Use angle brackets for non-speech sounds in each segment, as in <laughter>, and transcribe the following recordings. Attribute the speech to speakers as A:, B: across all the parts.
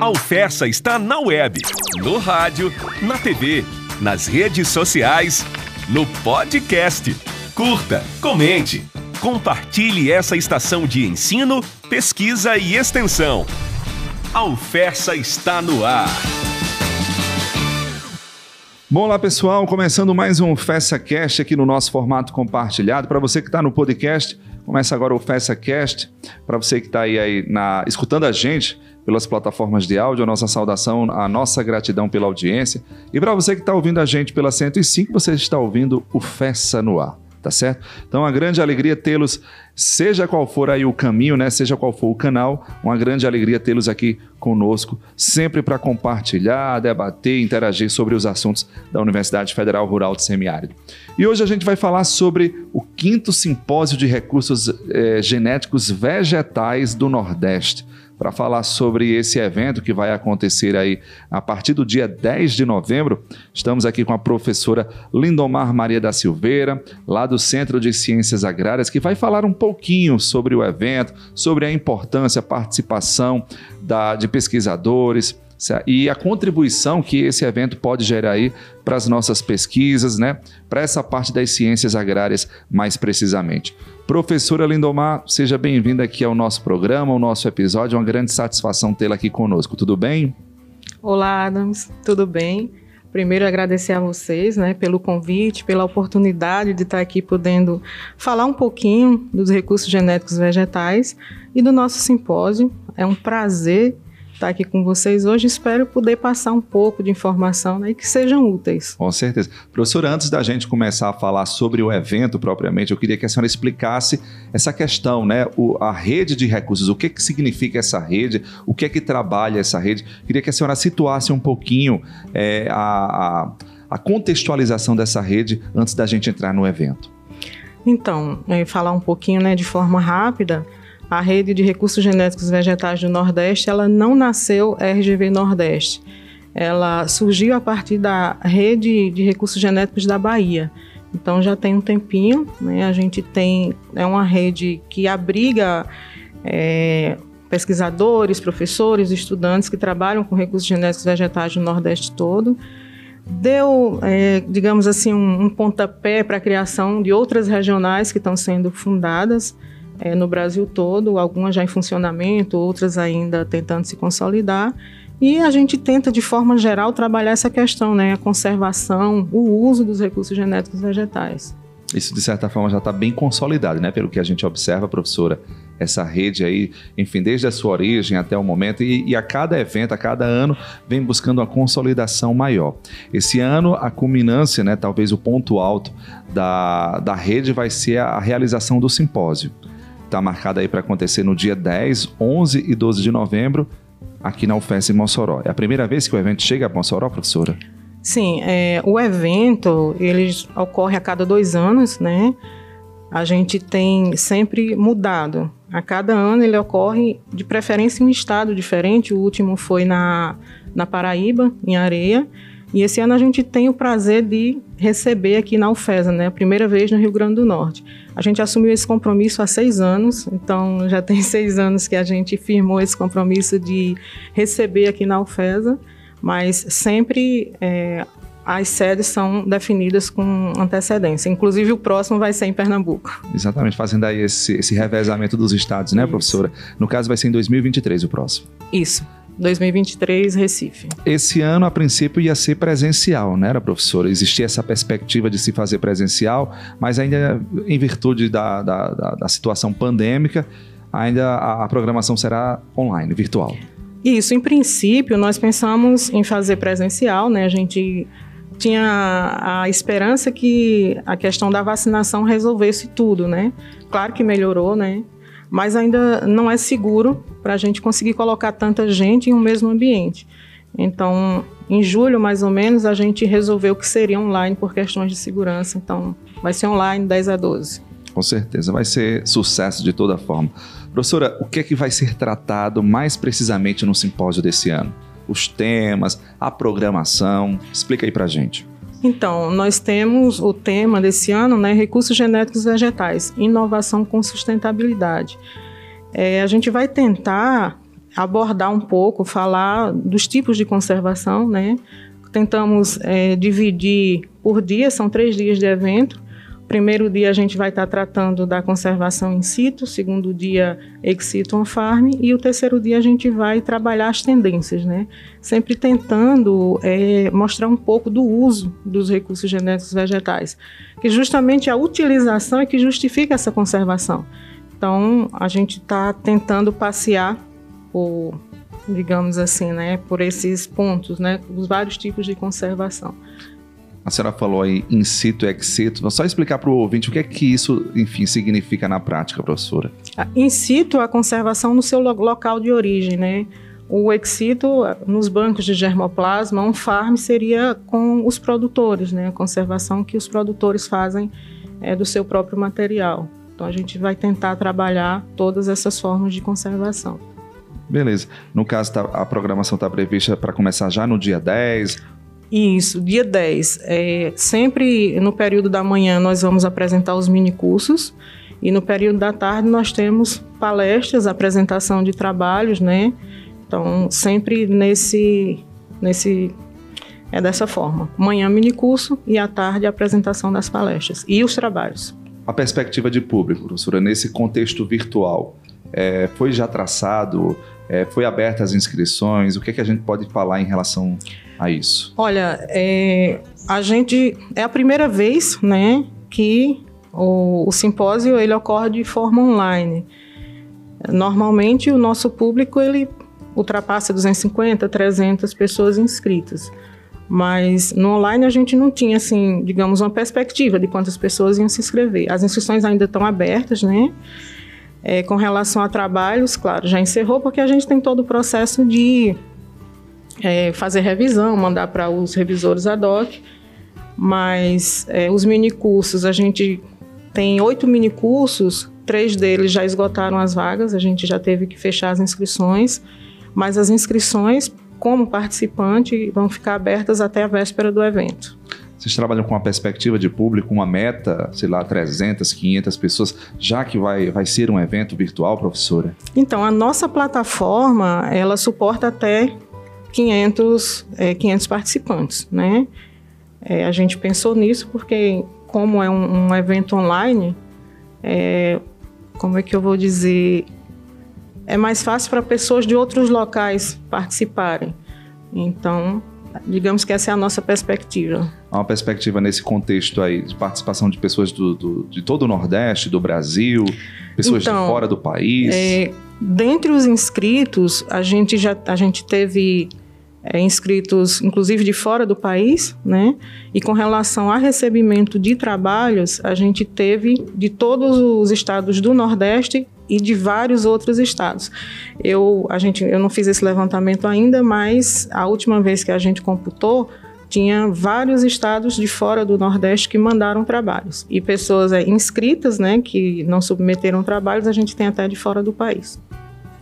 A: A Alfessa está na web, no rádio, na TV, nas redes sociais, no podcast. Curta, comente, compartilhe essa estação de ensino, pesquisa e extensão. A Alfessa está no ar.
B: Bom, lá pessoal, começando mais um FessaCast aqui no nosso formato compartilhado. Para você que está no podcast, começa agora o FessaCast. Para você que está aí, aí na, escutando a gente pelas plataformas de áudio, a nossa saudação, a nossa gratidão pela audiência. E para você que está ouvindo a gente pela 105, você está ouvindo o Fessa no Ar tá certo? Então, uma grande alegria tê-los, seja qual for aí o caminho, né? Seja qual for o canal, uma grande alegria tê-los aqui conosco, sempre para compartilhar, debater, interagir sobre os assuntos da Universidade Federal Rural de Semiárido. E hoje a gente vai falar sobre o quinto simpósio de recursos eh, genéticos vegetais do Nordeste para falar sobre esse evento que vai acontecer aí a partir do dia 10 de novembro. Estamos aqui com a professora Lindomar Maria da Silveira, lá do Centro de Ciências Agrárias, que vai falar um pouquinho sobre o evento, sobre a importância, a participação da, de pesquisadores, e a contribuição que esse evento pode gerar aí para as nossas pesquisas, né? Para essa parte das ciências agrárias mais precisamente. Professora Lindomar, seja bem-vinda aqui ao nosso programa, ao nosso episódio. É uma grande satisfação tê-la aqui conosco. Tudo bem?
C: Olá, Adams. Tudo bem? Primeiro, agradecer a vocês né, pelo convite, pela oportunidade de estar aqui podendo falar um pouquinho dos recursos genéticos vegetais e do nosso simpósio. É um prazer estar aqui com vocês hoje. Espero poder passar um pouco de informação né, e que sejam úteis.
B: Com certeza. Professora, antes da gente começar a falar sobre o evento propriamente, eu queria que a senhora explicasse essa questão, né? O, a rede de recursos, o que, que significa essa rede, o que é que trabalha essa rede. Queria que a senhora situasse um pouquinho é, a, a, a contextualização dessa rede antes da gente entrar no evento.
C: Então, é, falar um pouquinho né, de forma rápida a rede de recursos genéticos vegetais do Nordeste, ela não nasceu RGV Nordeste. Ela surgiu a partir da rede de recursos genéticos da Bahia. Então já tem um tempinho, né? A gente tem é uma rede que abriga é, pesquisadores, professores, estudantes que trabalham com recursos genéticos vegetais do Nordeste todo. Deu, é, digamos assim, um, um pontapé para a criação de outras regionais que estão sendo fundadas é, no Brasil todo, algumas já em funcionamento, outras ainda tentando se consolidar. E a gente tenta, de forma geral, trabalhar essa questão, né? A conservação, o uso dos recursos genéticos vegetais.
B: Isso, de certa forma, já está bem consolidado, né? Pelo que a gente observa, professora, essa rede aí, enfim, desde a sua origem até o momento, e, e, a cada evento, a cada ano, vem buscando uma consolidação maior. Esse ano, a culminância, né, talvez o ponto alto da, da rede vai ser a realização do simpósio está marcada aí para acontecer no dia 10, 11 e 12 de novembro, aqui na UFES em Mossoró. É a primeira vez que o evento chega a Mossoró, professora?
C: Sim, é, o evento ele ocorre a cada dois anos, né? A gente tem sempre mudado. A cada ano ele ocorre de preferência em um estado diferente. O último foi na, na Paraíba, em Areia. E esse ano a gente tem o prazer de receber aqui na UFESA, né? A primeira vez no Rio Grande do Norte. A gente assumiu esse compromisso há seis anos, então já tem <laughs> seis anos que a gente firmou esse compromisso de receber aqui na UFESA, mas sempre é, as sedes são definidas com antecedência. Inclusive, o próximo vai ser em Pernambuco.
B: Exatamente, fazendo aí esse, esse revezamento dos estados, né, Isso. professora? No caso, vai ser em 2023 o próximo.
C: Isso. 2023, Recife.
B: Esse ano, a princípio, ia ser presencial, né, era, professora? Existia essa perspectiva de se fazer presencial, mas ainda em virtude da, da, da, da situação pandêmica, ainda a, a programação será online, virtual.
C: Isso, em princípio, nós pensamos em fazer presencial, né? A gente tinha a esperança que a questão da vacinação resolvesse tudo, né? Claro que melhorou, né? Mas ainda não é seguro para a gente conseguir colocar tanta gente em um mesmo ambiente. Então, em julho, mais ou menos, a gente resolveu que seria online por questões de segurança. Então, vai ser online 10 a 12.
B: Com certeza, vai ser sucesso de toda forma. Professora, o que é que vai ser tratado mais precisamente no simpósio desse ano? Os temas, a programação, explica aí para gente.
C: Então, nós temos o tema desse ano, né, recursos genéticos vegetais, inovação com sustentabilidade. é, a gente vai tentar abordar um pouco, falar dos tipos de conservação, né? Tentamos é, dividir por dia, são três dias de evento. Primeiro dia a gente vai estar tratando da conservação in situ, segundo dia ex situ on farm e o terceiro dia a gente vai trabalhar as tendências, né? Sempre tentando é, mostrar um pouco do uso dos recursos genéticos vegetais, que justamente a utilização é que justifica essa conservação. Então a gente está tentando passear por, digamos assim, né, por esses pontos, né, os vários tipos de conservação.
B: A senhora falou aí in situ e ex situ. Vou só explicar para o ouvinte o que é que isso, enfim, significa na prática, professora.
C: In situ, a conservação no seu local de origem, né? O ex situ, nos bancos de germoplasma, um farm seria com os produtores, né? A conservação que os produtores fazem é, do seu próprio material. Então, a gente vai tentar trabalhar todas essas formas de conservação.
B: Beleza. No caso, tá, a programação está prevista para começar já no dia 10
C: isso, dia 10. É, sempre no período da manhã nós vamos apresentar os mini cursos e no período da tarde nós temos palestras, apresentação de trabalhos, né? Então, sempre nesse nesse é dessa forma. Manhã mini curso e à tarde a apresentação das palestras e os trabalhos.
B: A perspectiva de público, professora, nesse contexto virtual, é, foi já traçado, é, foi aberta as inscrições, o que, é que a gente pode falar em relação a isso?
C: Olha, é, a gente é a primeira vez, né, que o, o simpósio ele ocorre de forma online. Normalmente o nosso público ele ultrapassa 250, 300 pessoas inscritas. Mas no online a gente não tinha, assim, digamos, uma perspectiva de quantas pessoas iam se inscrever. As inscrições ainda estão abertas, né? É, com relação a trabalhos, claro, já encerrou, porque a gente tem todo o processo de é, fazer revisão, mandar para os revisores ad hoc. Mas é, os minicursos, a gente tem oito minicursos, três deles já esgotaram as vagas, a gente já teve que fechar as inscrições, mas as inscrições, como participante, vão ficar abertas até a véspera do evento.
B: Vocês trabalham com uma perspectiva de público, uma meta, sei lá, 300, 500 pessoas, já que vai, vai ser um evento virtual, professora?
C: Então, a nossa plataforma, ela suporta até 500, é, 500 participantes, né? É, a gente pensou nisso porque, como é um, um evento online, é, como é que eu vou dizer? É mais fácil para pessoas de outros locais participarem. Então, digamos que essa é a nossa perspectiva.
B: Uma perspectiva nesse contexto aí de participação de pessoas do, do de todo o Nordeste, do Brasil, pessoas então, de fora do país.
C: É, dentre os inscritos, a gente já a gente teve é, inscritos, inclusive de fora do país, né? E com relação a recebimento de trabalhos, a gente teve de todos os estados do Nordeste e de vários outros estados. Eu, a gente, eu não fiz esse levantamento ainda, mas a última vez que a gente computou, tinha vários estados de fora do Nordeste que mandaram trabalhos. E pessoas é, inscritas, né, que não submeteram trabalhos, a gente tem até de fora do país.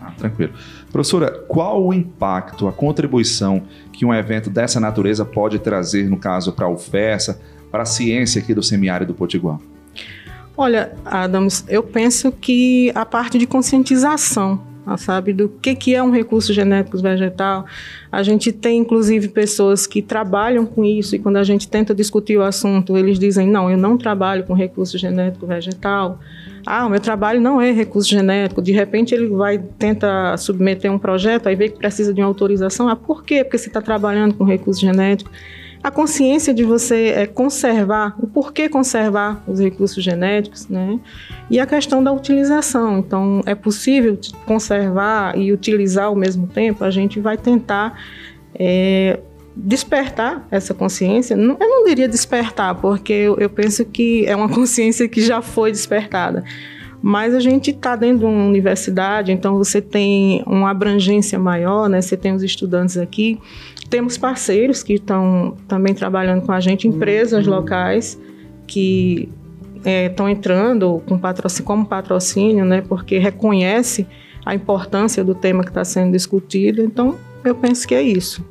B: Ah, tranquilo. Professora, qual o impacto, a contribuição que um evento dessa natureza pode trazer, no caso, para a UFESA, para a ciência aqui do semiárido Potiguar?
C: Olha, Adams, eu penso que a parte de conscientização, sabe, do que, que é um recurso genético vegetal. A gente tem, inclusive, pessoas que trabalham com isso e quando a gente tenta discutir o assunto, eles dizem, não, eu não trabalho com recurso genético vegetal. Ah, o meu trabalho não é recurso genético. De repente ele vai tentar submeter um projeto, aí vê que precisa de uma autorização. Ah, por quê? Porque você está trabalhando com recurso genético a consciência de você é, conservar, o porquê conservar os recursos genéticos, né? E a questão da utilização. Então, é possível conservar e utilizar ao mesmo tempo? A gente vai tentar é, despertar essa consciência. Eu não diria despertar, porque eu, eu penso que é uma <laughs> consciência que já foi despertada. Mas a gente está dentro de uma universidade, então você tem uma abrangência maior, né? Você tem os estudantes aqui temos parceiros que estão também trabalhando com a gente, empresas uhum. locais que estão é, entrando com patrocínio, como patrocínio, né, porque reconhece a importância do tema que está sendo discutido. Então, eu penso que é isso.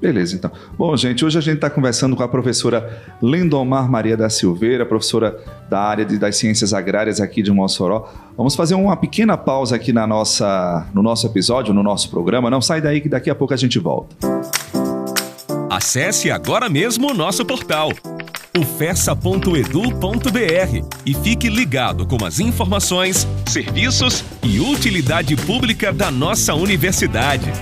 B: Beleza, então. Bom, gente, hoje a gente está conversando com a professora Lindomar Maria da Silveira, professora da área de, das ciências agrárias aqui de Mossoró. Vamos fazer uma pequena pausa aqui na nossa, no nosso episódio, no nosso programa. Não sai daí que daqui a pouco a gente volta.
A: Acesse agora mesmo o nosso portal ufessa.edu.br e fique ligado com as informações, serviços e utilidade pública da nossa universidade.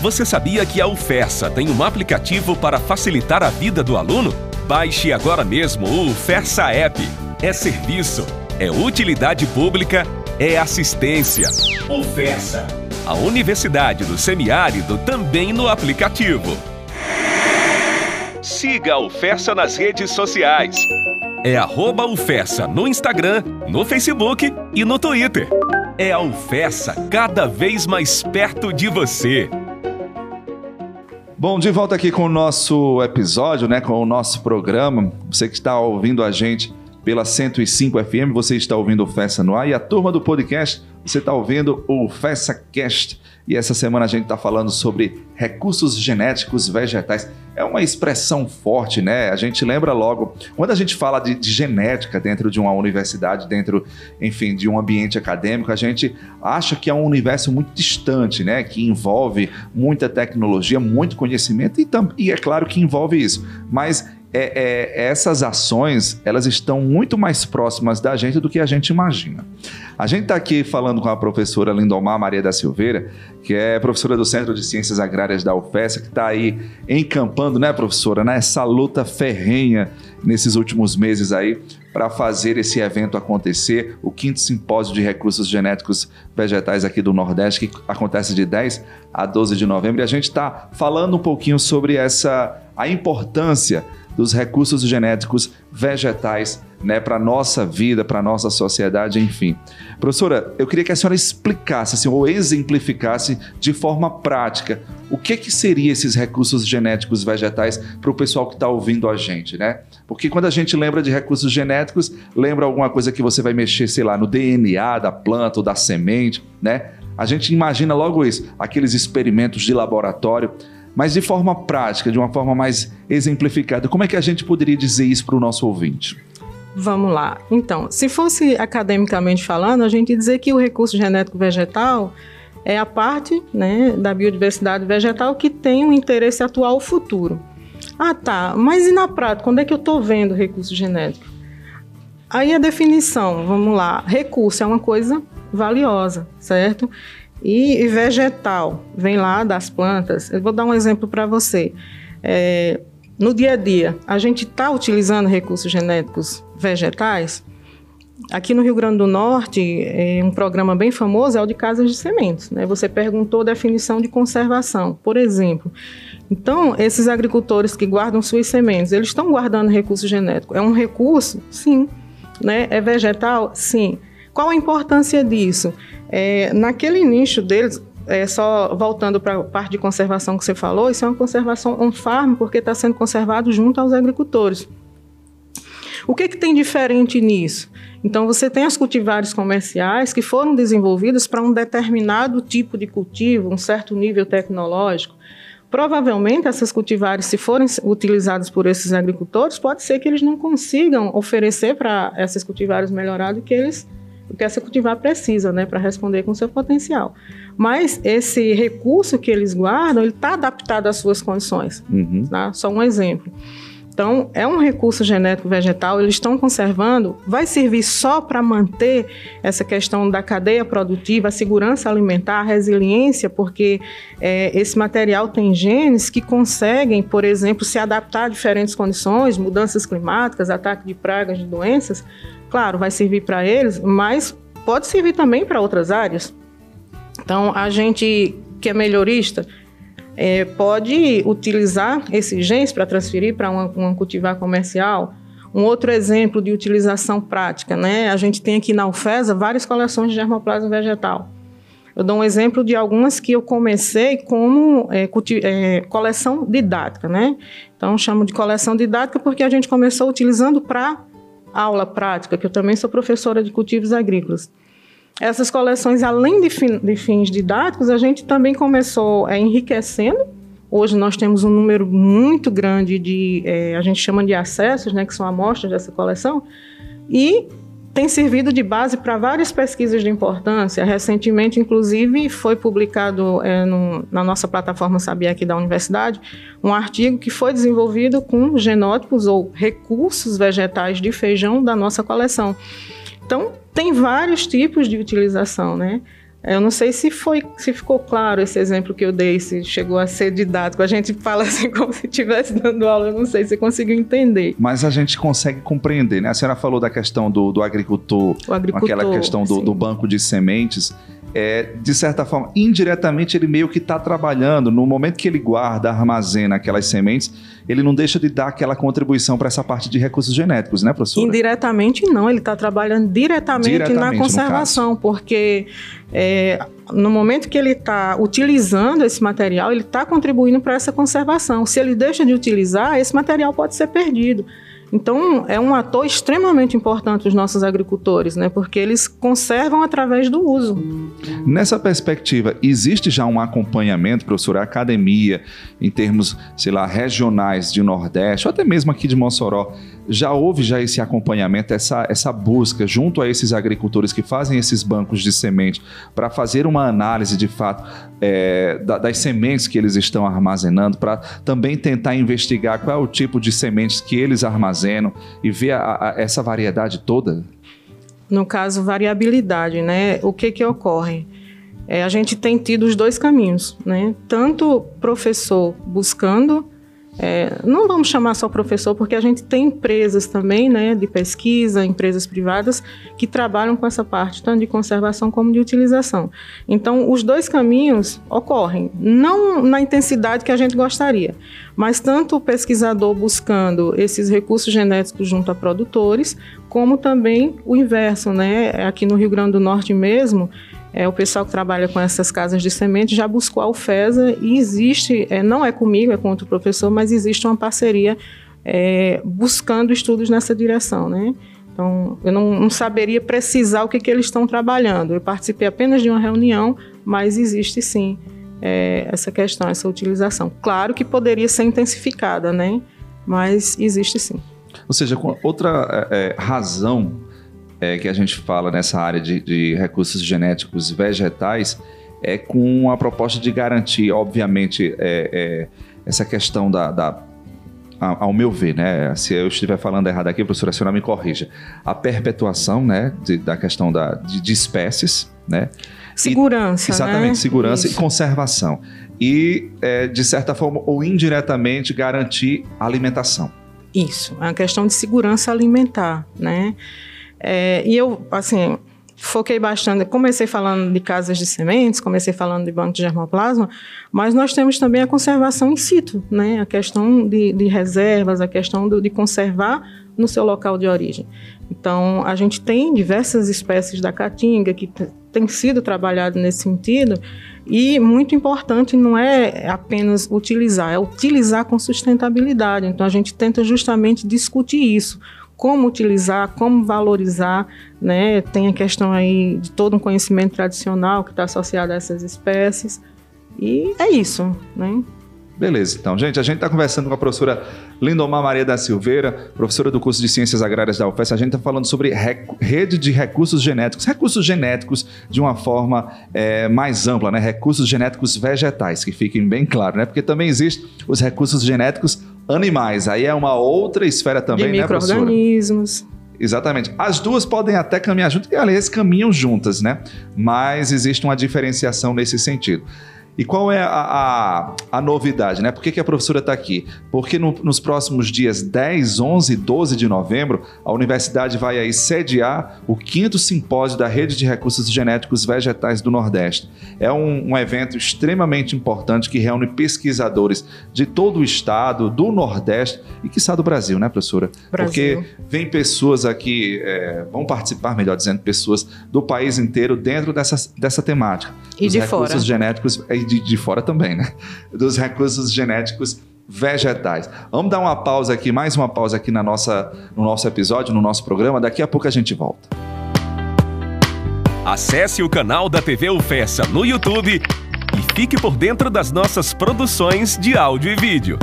A: Você sabia que a UFESA tem um aplicativo para facilitar a vida do aluno? Baixe agora mesmo o UFESA App. É serviço, é utilidade pública, é assistência. UFESA, a Universidade do Semiárido também no aplicativo. Siga a UFESA nas redes sociais. É arroba UFESA no Instagram, no Facebook e no Twitter. É a UFESA cada vez mais perto de você.
B: Bom, de volta aqui com o nosso episódio, né, com o nosso programa. Você que está ouvindo a gente pela 105 FM, você está ouvindo o Festa no ar e a turma do podcast, você está ouvindo o Festa Cast. E essa semana a gente está falando sobre recursos genéticos vegetais. É uma expressão forte, né? A gente lembra logo, quando a gente fala de, de, genética dentro de uma universidade, dentro, enfim, de um ambiente acadêmico, a gente acha que é um universo muito distante, né? Que envolve muita tecnologia, muito conhecimento e, e é claro que envolve isso. Mas é, é, essas ações elas estão muito mais próximas da gente do que a gente imagina. A gente está aqui falando com a professora Lindomar Maria da Silveira, que é professora do Centro de Ciências Agrárias da UFES, que está aí encampando, né, professora, nessa luta ferrenha nesses últimos meses aí para fazer esse evento acontecer, o quinto simpósio de recursos genéticos vegetais aqui do Nordeste, que acontece de 10 a 12 de novembro. E a gente está falando um pouquinho sobre essa a importância dos recursos genéticos vegetais né, para a nossa vida, para a nossa sociedade, enfim. Professora, eu queria que a senhora explicasse assim, ou exemplificasse de forma prática o que, que seriam esses recursos genéticos vegetais para o pessoal que está ouvindo a gente, né? Porque quando a gente lembra de recursos genéticos, lembra alguma coisa que você vai mexer, sei lá, no DNA da planta ou da semente, né? A gente imagina logo isso, aqueles experimentos de laboratório. Mas de forma prática, de uma forma mais exemplificada, como é que a gente poderia dizer isso para o nosso ouvinte?
C: Vamos lá. Então, se fosse academicamente falando, a gente dizer que o recurso genético vegetal é a parte né, da biodiversidade vegetal que tem um interesse atual futuro. Ah, tá. Mas e na prática, quando é que eu estou vendo recurso genético? Aí a definição, vamos lá. Recurso é uma coisa valiosa, certo? E, vegetal, vem lá das plantas. Eu vou dar um exemplo para você. É, no dia a dia, a gente está utilizando recursos genéticos vegetais? Aqui no Rio Grande do Norte, é um programa bem famoso é o de casas de sementes. Né? Você perguntou definição de conservação, por exemplo. Então, esses agricultores que guardam suas sementes, eles estão guardando recurso genético. É um recurso? Sim. Né? É vegetal? Sim. Qual a importância disso? É, naquele nicho deles, é, só voltando para a parte de conservação que você falou, isso é uma conservação on-farm, porque está sendo conservado junto aos agricultores. O que, que tem diferente nisso? Então, você tem as cultivares comerciais que foram desenvolvidas para um determinado tipo de cultivo, um certo nível tecnológico. Provavelmente, essas cultivares, se forem utilizadas por esses agricultores, pode ser que eles não consigam oferecer para essas cultivares melhoradas que eles o que essa cultivar precisa, né, para responder com seu potencial. Mas esse recurso que eles guardam, ele está adaptado às suas condições. Uhum. Tá? Só um exemplo. Então, é um recurso genético vegetal, eles estão conservando, vai servir só para manter essa questão da cadeia produtiva, a segurança alimentar, a resiliência, porque é, esse material tem genes que conseguem, por exemplo, se adaptar a diferentes condições, mudanças climáticas, ataque de pragas, de doenças. Claro, vai servir para eles, mas pode servir também para outras áreas. Então, a gente que é melhorista, é, pode utilizar esses genes para transferir para uma, uma cultivar comercial. Um outro exemplo de utilização prática, né? A gente tem aqui na UFESA várias coleções de germoplasma vegetal. Eu dou um exemplo de algumas que eu comecei como é, é, coleção didática, né? Então, chamo de coleção didática porque a gente começou utilizando para aula prática, que eu também sou professora de cultivos agrícolas. essas coleções, além de, fin de fins didáticos, a gente também começou é, enriquecendo. Hoje nós temos um número muito grande de, é, a gente chama de acessos, né, que são amostras dessa coleção, e tem servido de base para várias pesquisas de importância. Recentemente, inclusive, foi publicado é, no, na nossa plataforma Sabia aqui da Universidade um artigo que foi desenvolvido com genótipos ou recursos vegetais de feijão da nossa coleção. Então, tem vários tipos de utilização, né? Eu não sei se foi, se ficou claro esse exemplo que eu dei, se chegou a ser didático. A gente fala assim <laughs> como se estivesse dando aula, eu não sei se conseguiu entender.
B: Mas a gente consegue compreender, né? A senhora falou da questão do, do agricultor, agricultor, aquela questão do, do banco de sementes é, de certa forma, indiretamente ele meio que está trabalhando. No momento que ele guarda, armazena aquelas sementes, ele não deixa de dar aquela contribuição para essa parte de recursos genéticos, né, professor?
C: Indiretamente não, ele está trabalhando diretamente, diretamente, na conservação, porque é, no momento que ele está utilizando esse material, ele está contribuindo para essa conservação. Se ele deixa de utilizar, esse material pode ser perdido. Então, é um ator extremamente importante os nossos agricultores, né? Porque eles conservam através do uso.
B: Nessa perspectiva, existe já um acompanhamento, professor, a academia, em termos, sei lá, regionais de Nordeste, ou até mesmo aqui de Mossoró, já houve já esse acompanhamento, essa, essa busca junto a esses agricultores que fazem esses bancos de semente para fazer uma análise de fato é, das sementes que eles estão armazenando, para também tentar investigar qual é o tipo de sementes que eles armazenam e ver a, a, essa variedade toda?
C: No caso, variabilidade, né? O que que ocorre? É, a gente tem tido os dois caminhos, né? Tanto professor buscando é, não vamos chamar só professor, porque a gente tem empresas também, né, de pesquisa, empresas privadas, que trabalham com essa parte, tanto de conservação como de utilização. Então, os dois caminhos ocorrem, não na intensidade que a gente gostaria, mas tanto o pesquisador buscando esses recursos genéticos junto a produtores, como também o inverso, né? Aqui no Rio Grande do Norte mesmo, é, o pessoal que trabalha com essas casas de semente já buscou a UFESA e existe, é, não é comigo, é com outro professor, mas existe uma parceria é, buscando estudos nessa direção, né? Então, eu não, não saberia precisar o que, que, eles estão trabalhando. Eu participei apenas de uma reunião, mas existe sim é, essa questão, essa utilização. Claro que poderia ser intensificada, né? Mas existe sim.
B: Ou seja, outra é, é razão é, que a gente fala nessa área de, de recursos genéticos vegetais é com a proposta de garantir, obviamente, é, é, essa questão da, da ao meu ver, né? Se eu estiver falando errado aqui, professora, a senhora me corrija. A perpetuação, né? De, da questão da, de, de espécies, né?
C: Segurança.
B: E, exatamente,
C: né?
B: segurança Isso. e conservação. E, é, de certa forma, ou indiretamente, garantir alimentação.
C: Isso, é uma questão de segurança alimentar, né? É, e eu, assim, foquei bastante. Comecei falando de casas de sementes, comecei falando de banco de germoplasma, mas nós temos também a conservação in situ, né? A questão de, de reservas, a questão do, de conservar no seu local de origem. Então, a gente tem diversas espécies da caatinga que tem sido trabalhado nesse sentido e muito importante não é apenas utilizar, é utilizar com sustentabilidade. Então, a gente tenta justamente discutir isso como utilizar, como valorizar, né? Tem a questão aí de todo um conhecimento tradicional que está associado a essas espécies. E é isso, né?
B: Beleza, então, gente, a gente está conversando com a professora Lindomar Maria da Silveira, professora do curso de Ciências Agrárias da UFES. A gente está falando sobre rede de recursos genéticos, recursos genéticos de uma forma é, mais ampla, né? Recursos genéticos vegetais, que fiquem bem claro, né? Porque também existem os recursos genéticos animais. Aí é uma outra esfera também,
C: de
B: né, professora?
C: micro-organismos.
B: Exatamente. As duas podem até caminhar juntas, e aliás, caminham juntas, né? Mas existe uma diferenciação nesse sentido. E qual é a, a, a, novidade, né? Por que, que a professora está aqui? Porque no, nos próximos dias 10, 11 e 12 de novembro, a universidade vai aí sediar o quinto simpósio da Rede de Recursos Genéticos Vegetais do Nordeste. É um, um evento extremamente importante que reúne pesquisadores de todo o estado, do Nordeste e que está do Brasil, né, professora?
C: Brasil.
B: Porque vem pessoas aqui, é, vão participar, melhor dizendo, pessoas do país inteiro dentro dessa, dessa temática.
C: E de
B: recursos
C: fora.
B: genéticos de, de fora também, né? Dos recursos genéticos vegetais. Vamos dar uma pausa aqui, mais uma pausa aqui na nossa, no nosso episódio, no nosso programa. Daqui a pouco a gente volta.
A: Acesse o canal da TV UFESA no YouTube e fique por dentro das nossas produções de áudio e vídeo.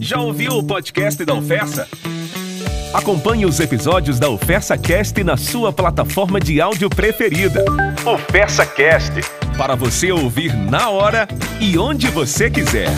A: Já ouviu o podcast da UFESA? Acompanhe os episódios da UFESA Cast na sua plataforma de áudio preferida. UFESA Cast, para você ouvir na hora e onde você quiser.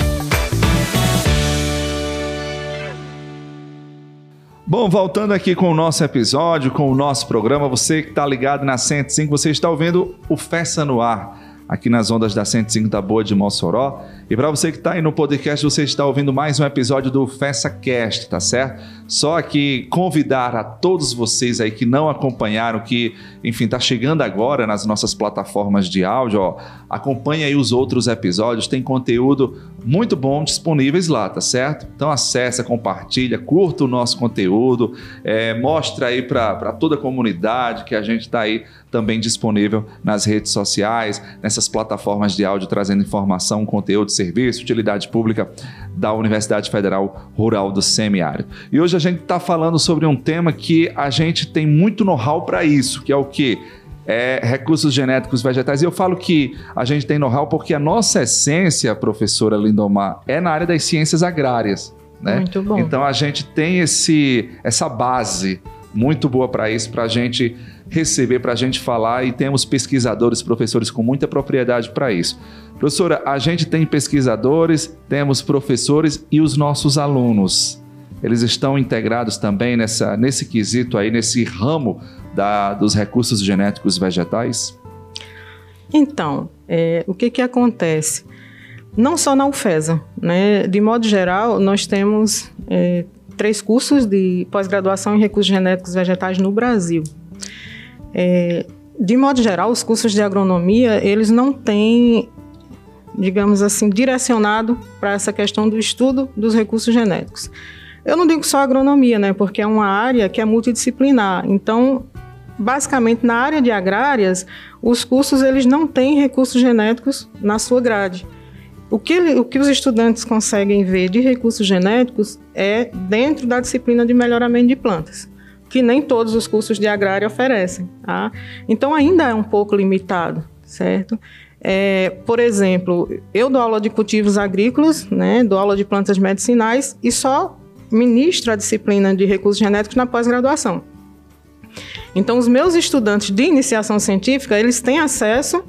B: Bom, voltando aqui com o nosso episódio, com o nosso programa, você que está ligado na 105, você está ouvindo o Festa no Ar, aqui nas ondas da 105 da Boa de Mossoró. E para você que está aí no podcast, você está ouvindo mais um episódio do Festa Cast, tá certo? Só que convidar a todos vocês aí que não acompanharam, que, enfim, está chegando agora nas nossas plataformas de áudio, ó, acompanhe aí os outros episódios, tem conteúdo muito bom disponíveis lá, tá certo? Então acessa, compartilha, curta o nosso conteúdo, é, mostra aí para toda a comunidade que a gente está aí também disponível nas redes sociais, nessas plataformas de áudio, trazendo informação, conteúdo, serviço, utilidade pública da Universidade Federal Rural do Semiárido. E hoje a gente está falando sobre um tema que a gente tem muito know-how para isso, que é o que? É, recursos genéticos vegetais. E eu falo que a gente tem know-how porque a nossa essência, professora Lindomar, é na área das ciências agrárias. Né?
C: Muito bom.
B: Então a gente tem esse, essa base muito boa para isso, para a gente receber, para a gente falar, e temos pesquisadores, professores com muita propriedade para isso. Professora, a gente tem pesquisadores, temos professores e os nossos alunos. Eles estão integrados também nessa, nesse quesito aí, nesse ramo da, dos recursos genéticos vegetais?
C: Então, é, o que, que acontece? Não só na UFESA, né? De modo geral, nós temos é, três cursos de pós-graduação em recursos genéticos vegetais no Brasil. É, de modo geral, os cursos de agronomia, eles não têm, digamos assim, direcionado para essa questão do estudo dos recursos genéticos. Eu não digo só agronomia, né, porque é uma área que é multidisciplinar. Então, basicamente, na área de agrárias, os cursos eles não têm recursos genéticos na sua grade. O que, o que os estudantes conseguem ver de recursos genéticos é dentro da disciplina de melhoramento de plantas, que nem todos os cursos de agrária oferecem. Tá? Então, ainda é um pouco limitado, certo? É, por exemplo, eu dou aula de cultivos agrícolas, né, dou aula de plantas medicinais e só ministro a disciplina de recursos genéticos na pós-graduação. Então, os meus estudantes de iniciação científica, eles têm acesso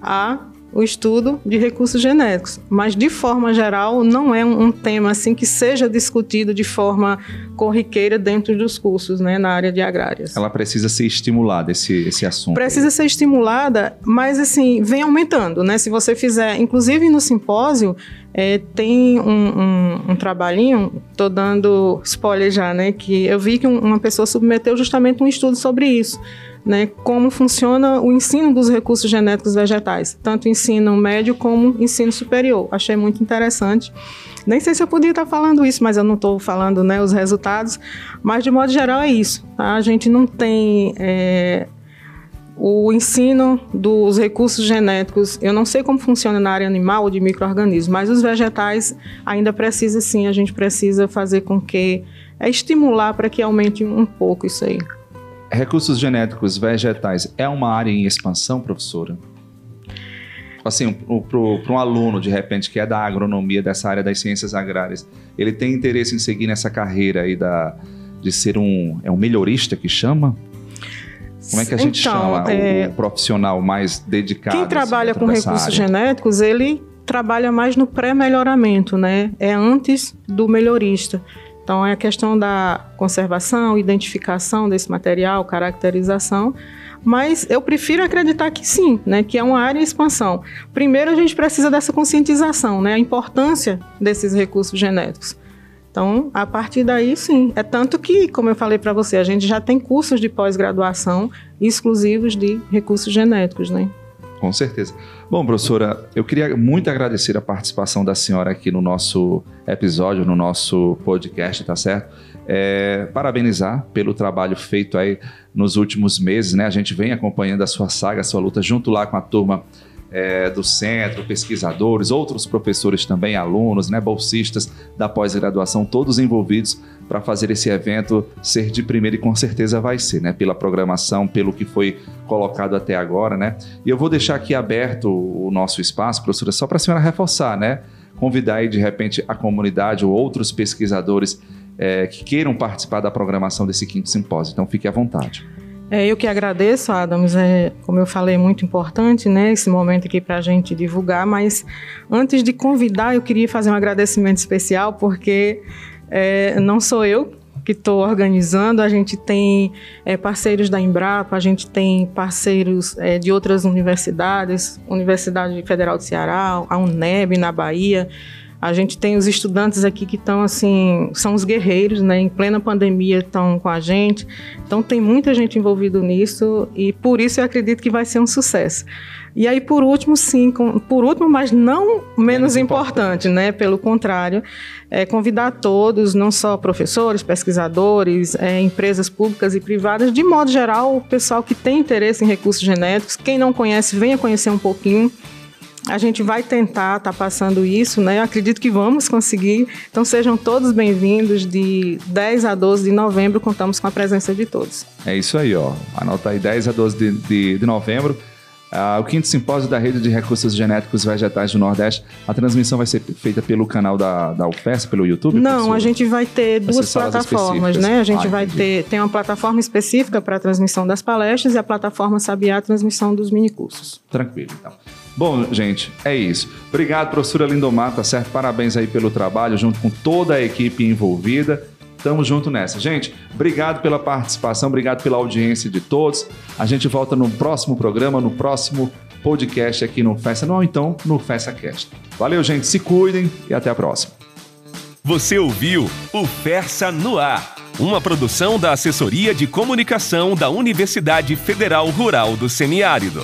C: a o estudo de recursos genéticos, mas de forma geral não é um, um, tema assim que seja discutido de forma corriqueira dentro dos cursos, né, na área de agrárias.
B: Ela precisa ser estimulada esse esse assunto.
C: Precisa aí. ser estimulada, mas assim vem aumentando, né? Se você fizer, inclusive no simpósio é, tem um, um, um trabalhinho, estou dando spoiler já, né? Que eu vi que uma pessoa submeteu justamente um estudo sobre isso né, como funciona o ensino dos recursos genéticos vegetais, tanto ensino médio como ensino superior. Achei muito interessante. Nem sei se eu podia estar falando isso, mas eu não estou falando né, os resultados. Mas, de modo geral, é isso. Tá? A gente não tem é, o ensino dos recursos genéticos. Eu não sei como funciona na área animal ou de micro-organismos, mas os vegetais ainda precisa sim, a gente precisa fazer com que. É estimular para que aumente um pouco isso aí.
B: Recursos genéticos vegetais é uma área em expansão, professora? Assim, para um aluno, de repente, que é da agronomia, dessa área das ciências agrárias, ele tem interesse em seguir nessa carreira aí da, de ser um, é um melhorista que chama? Como é que a gente então, chama é... o, profissional mais dedicado?
C: Quem trabalha assim, com recursos área? genéticos, ele trabalha mais no pré-melhoramento, né? É antes do melhorista. Então, é a questão da conservação, identificação desse material, caracterização, mas eu prefiro acreditar que sim, né, que é uma área em expansão. Primeiro, a gente precisa dessa conscientização, né, a importância desses recursos genéticos. Então, a partir daí, sim. É tanto que, como eu falei para você, a gente já tem cursos de pós-graduação exclusivos de recursos genéticos, né?
B: Com certeza. Bom, professora, eu queria muito agradecer a participação da senhora aqui no nosso episódio, no nosso podcast, tá certo? É, parabenizar pelo trabalho feito aí nos últimos meses, né? A gente vem acompanhando a sua saga, a sua luta junto lá com a turma é, do centro, pesquisadores, outros professores também, alunos, né, bolsistas da pós-graduação, todos envolvidos para fazer esse evento ser de primeira e com certeza vai ser, né, pela programação, pelo que foi colocado até agora, né. E eu vou deixar aqui aberto o nosso espaço, professora, só para a senhora reforçar, né, convidar aí de repente a comunidade ou outros pesquisadores é, que queiram participar da programação desse quinto simpósio. Então fique à vontade.
C: É, eu que agradeço, Adams. É, como eu falei, muito importante né, esse momento aqui para a gente divulgar. Mas antes de convidar, eu queria fazer um agradecimento especial, porque é, não sou eu que estou organizando, a gente tem é, parceiros da Embrapa, a gente tem parceiros é, de outras universidades, Universidade Federal do Ceará, a UNEB na Bahia. A gente tem os estudantes aqui que estão assim, são os guerreiros, né? Em plena pandemia estão com a gente. Então tem muita gente envolvida nisso e por isso eu acredito que vai ser um sucesso. E aí, por último, sim, com, por último, mas não menos, menos importante, importante, né? Pelo contrário, é convidar todos, não só professores, pesquisadores, é, empresas públicas e privadas, de modo geral, o pessoal que tem interesse em recursos genéticos, quem não conhece, venha conhecer um pouquinho. A gente vai tentar estar tá passando isso, né? Eu acredito que vamos conseguir. Então sejam todos bem-vindos. De 10 a 12 de novembro, contamos com a presença de todos.
B: É isso aí, ó. Anota aí 10 a 12 de, de, de novembro. Uh, o quinto simpósio da Rede de Recursos Genéticos Vegetais do Nordeste. A transmissão vai ser feita pelo canal da, da UFES, pelo YouTube?
C: Não, a gente vai ter vai duas plataformas, né? A gente ah, vai entendi. ter tem uma plataforma específica para a transmissão das palestras e a plataforma Sabiá a transmissão dos minicursos.
B: Tranquilo, então. Bom, gente, é isso. Obrigado, professora Lindomar, tá certo? Parabéns aí pelo trabalho, junto com toda a equipe envolvida. Tamo junto nessa. Gente, obrigado pela participação, obrigado pela audiência de todos. A gente volta no próximo programa, no próximo podcast aqui no Festa, não, então no Festa Cast. Valeu, gente, se cuidem e até a próxima.
A: Você ouviu o Fersa no Ar, uma produção da Assessoria de Comunicação da Universidade Federal Rural do Semiárido.